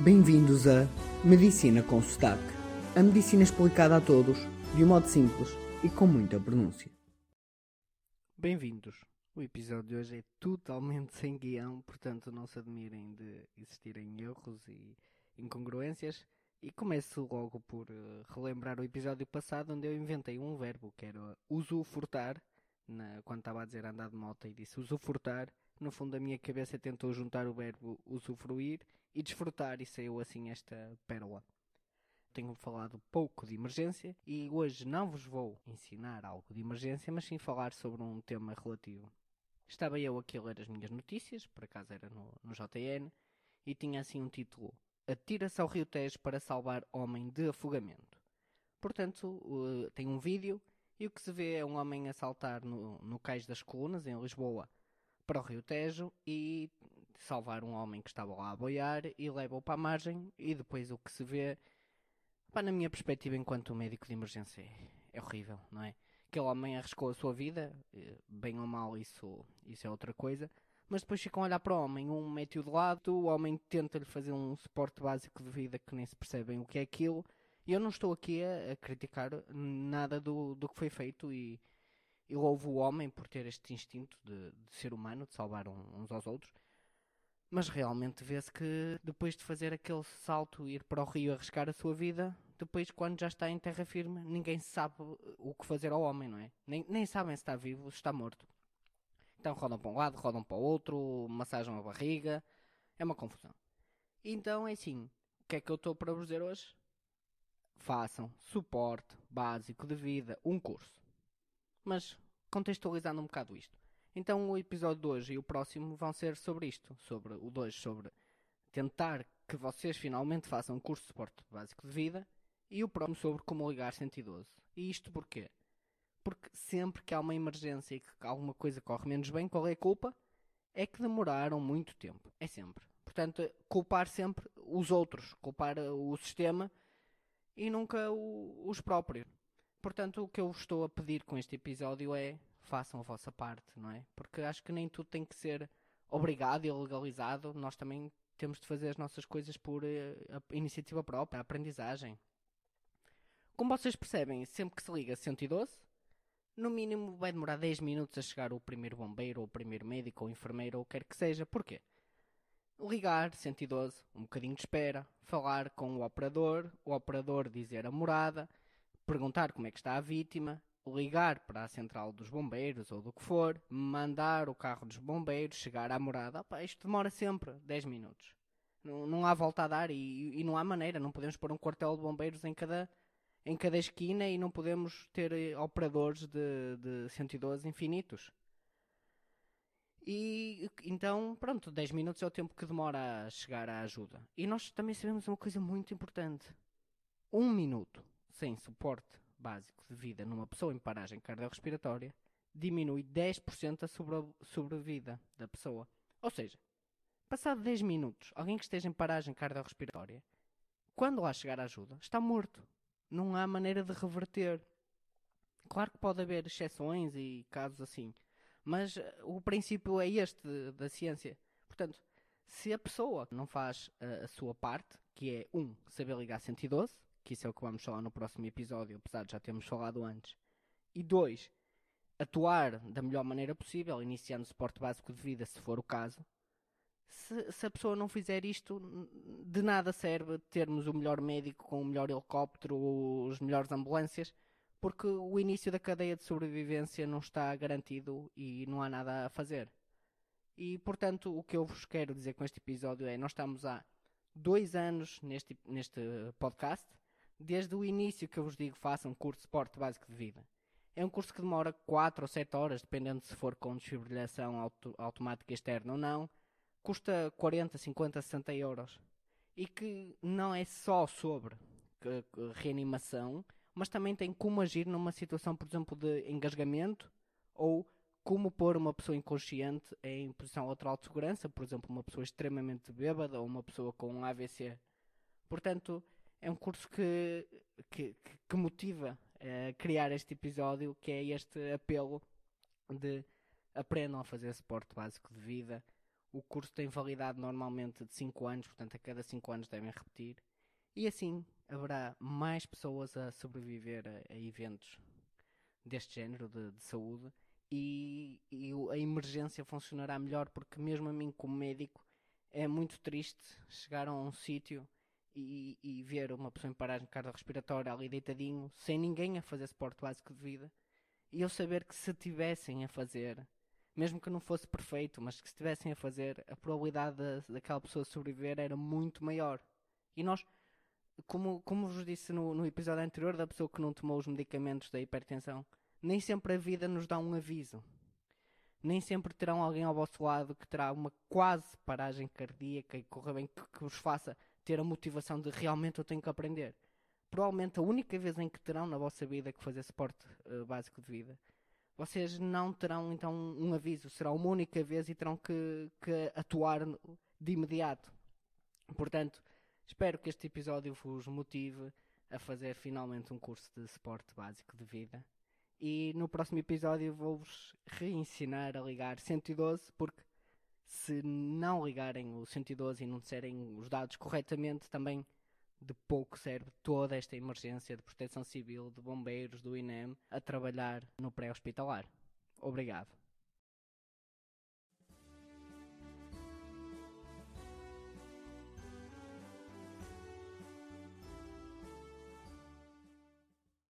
Bem-vindos a Medicina com Sotaque. A medicina explicada a todos, de um modo simples e com muita pronúncia. Bem-vindos. O episódio de hoje é totalmente sem guião, portanto não se admirem de existirem erros e incongruências. E começo logo por uh, relembrar o episódio passado onde eu inventei um verbo que era usufrutar, na, quando estava a dizer andar de moto e disse usufrutar. No fundo a minha cabeça tentou juntar o verbo usufruir e desfrutar e saiu assim esta pérola. Tenho falado pouco de emergência e hoje não vos vou ensinar algo de emergência, mas sim falar sobre um tema relativo. Estava eu aqui a ler as minhas notícias, por acaso era no, no JN, e tinha assim um título Atira-se ao Rio Tejo para salvar homem de afogamento. Portanto, uh, tem um vídeo e o que se vê é um homem a saltar no, no Cais das Colunas, em Lisboa, para o Rio Tejo e salvar um homem que estava lá a boiar e leva-o para a margem e depois o que se vê, pá, na minha perspectiva enquanto médico de emergência, é, horrível, não é? Aquele homem arriscou a sua vida, eh, bem ou mal isso, isso é outra coisa, mas depois ficam a olhar para o homem, um mete-o de lado, o homem tenta-lhe fazer um suporte básico de vida que nem se percebem o que é aquilo, e eu não estou aqui a, a criticar nada do, do que foi feito e, e louvo o homem por ter este instinto de, de ser humano, de salvar um, uns aos outros, mas realmente vê-se que depois de fazer aquele salto, ir para o rio arriscar a sua vida, depois quando já está em terra firme, ninguém sabe o que fazer ao homem, não é? Nem, nem sabem se está vivo ou se está morto. Então rodam para um lado, rodam para o outro, massagem a barriga. É uma confusão. Então é assim. O que é que eu estou para vos dizer hoje? Façam suporte básico de vida, um curso. Mas contextualizando um bocado isto. Então o episódio de hoje e o próximo vão ser sobre isto. Sobre o 2, sobre tentar que vocês finalmente façam um curso de suporte básico de vida. E o próximo sobre como ligar 112. E isto porquê? porque sempre que há uma emergência e que alguma coisa corre menos bem, qual é a culpa? É que demoraram muito tempo. É sempre. Portanto, culpar sempre os outros, culpar o sistema e nunca o, os próprios. Portanto, o que eu estou a pedir com este episódio é façam a vossa parte, não é? Porque acho que nem tudo tem que ser obrigado e legalizado. Nós também temos de fazer as nossas coisas por uh, iniciativa própria, aprendizagem. Como vocês percebem, sempre que se liga 112, no mínimo vai demorar 10 minutos a chegar o primeiro bombeiro, ou o primeiro médico, ou enfermeiro, ou quer que seja. Porquê? Ligar 112, um bocadinho de espera, falar com o operador, o operador dizer a morada, perguntar como é que está a vítima, ligar para a central dos bombeiros ou do que for, mandar o carro dos bombeiros, chegar à morada. Opa, isto demora sempre 10 minutos. Não, não há volta a dar e, e não há maneira. Não podemos pôr um quartel de bombeiros em cada em cada esquina e não podemos ter eh, operadores de, de 112 infinitos. E então, pronto, 10 minutos é o tempo que demora a chegar à ajuda. E nós também sabemos uma coisa muito importante: um minuto sem suporte básico de vida numa pessoa em paragem cardiorrespiratória diminui 10% a sobrevida da pessoa. Ou seja, passado 10 minutos, alguém que esteja em paragem cardiorrespiratória, quando lá chegar a ajuda, está morto não há maneira de reverter. Claro que pode haver exceções e casos assim, mas eh, o princípio é este da ciência. Portanto, se a pessoa não faz a, a sua parte, que é um, saber ligar 112, que isso é o que vamos falar no próximo episódio, apesar de já termos falado antes, e dois, atuar da melhor maneira possível, iniciando suporte básico de vida, se for o caso, se, se, a pessoa não fizer isto, de nada serve termos o melhor médico com o melhor helicóptero, as melhores ambulâncias, porque o início da cadeia de sobrevivência não está garantido e não há nada a fazer. E portanto, o que eu vos quero dizer com este episódio é: nós estamos há dois anos neste, neste podcast, desde o início que eu vos digo façam um curso de esporte básico de vida. É um curso que demora 4 ou 7 horas, dependendo se for com desfibrilação auto automática externa ou não custa 40, 50, 60 euros e que não é só sobre reanimação, mas também tem como agir numa situação, por exemplo, de engasgamento ou como pôr uma pessoa inconsciente em posição lateral de segurança, por exemplo, uma pessoa extremamente bêbada ou uma pessoa com um AVC. Portanto, é um curso que, que, que motiva a criar este episódio, que é este apelo de aprendam a fazer suporte básico de vida, O curso tem validade normalmente de 5 anos, portanto, a cada 5 anos devem repetir. E assim haverá mais pessoas a sobreviver a, a eventos deste género de, de saúde e, e, a emergência funcionará melhor porque mesmo a mim como médico é muito triste chegar a um sítio e, e, ver uma pessoa em paragem cardiorrespiratória ali deitadinho, sem ninguém a fazer suporte básico de vida, e eu saber que se tivessem a fazer, mesmo que não fosse perfeito, mas que se tivessem a fazer, a probabilidade de, daquela pessoa sobreviver era muito maior. E nós, como, como vos disse no, no episódio anterior, da pessoa que não tomou os medicamentos da hipertensão, nem sempre a vida nos dá um aviso. Nem sempre terão alguém ao vosso lado que terá uma quase paragem cardíaca e corra bem que, que vos faça ter a motivação de realmente eu tenho que aprender. Provavelmente a única vez em que terão na vossa vida que fazer suporte uh, básico de vida, vocês não terão então um aviso, será uma única vez e terão que, que atuar de imediato. Portanto, espero que este episódio vos motive a fazer finalmente um curso de suporte básico de vida. E no próximo episódio vou-vos reensinar a ligar 112, porque se não ligarem o 112 e não disserem os dados corretamente, também de pouco serve toda esta emergência de proteção civil, de bombeiros, do INEM, a trabalhar no pré-hospitalar. Obrigado.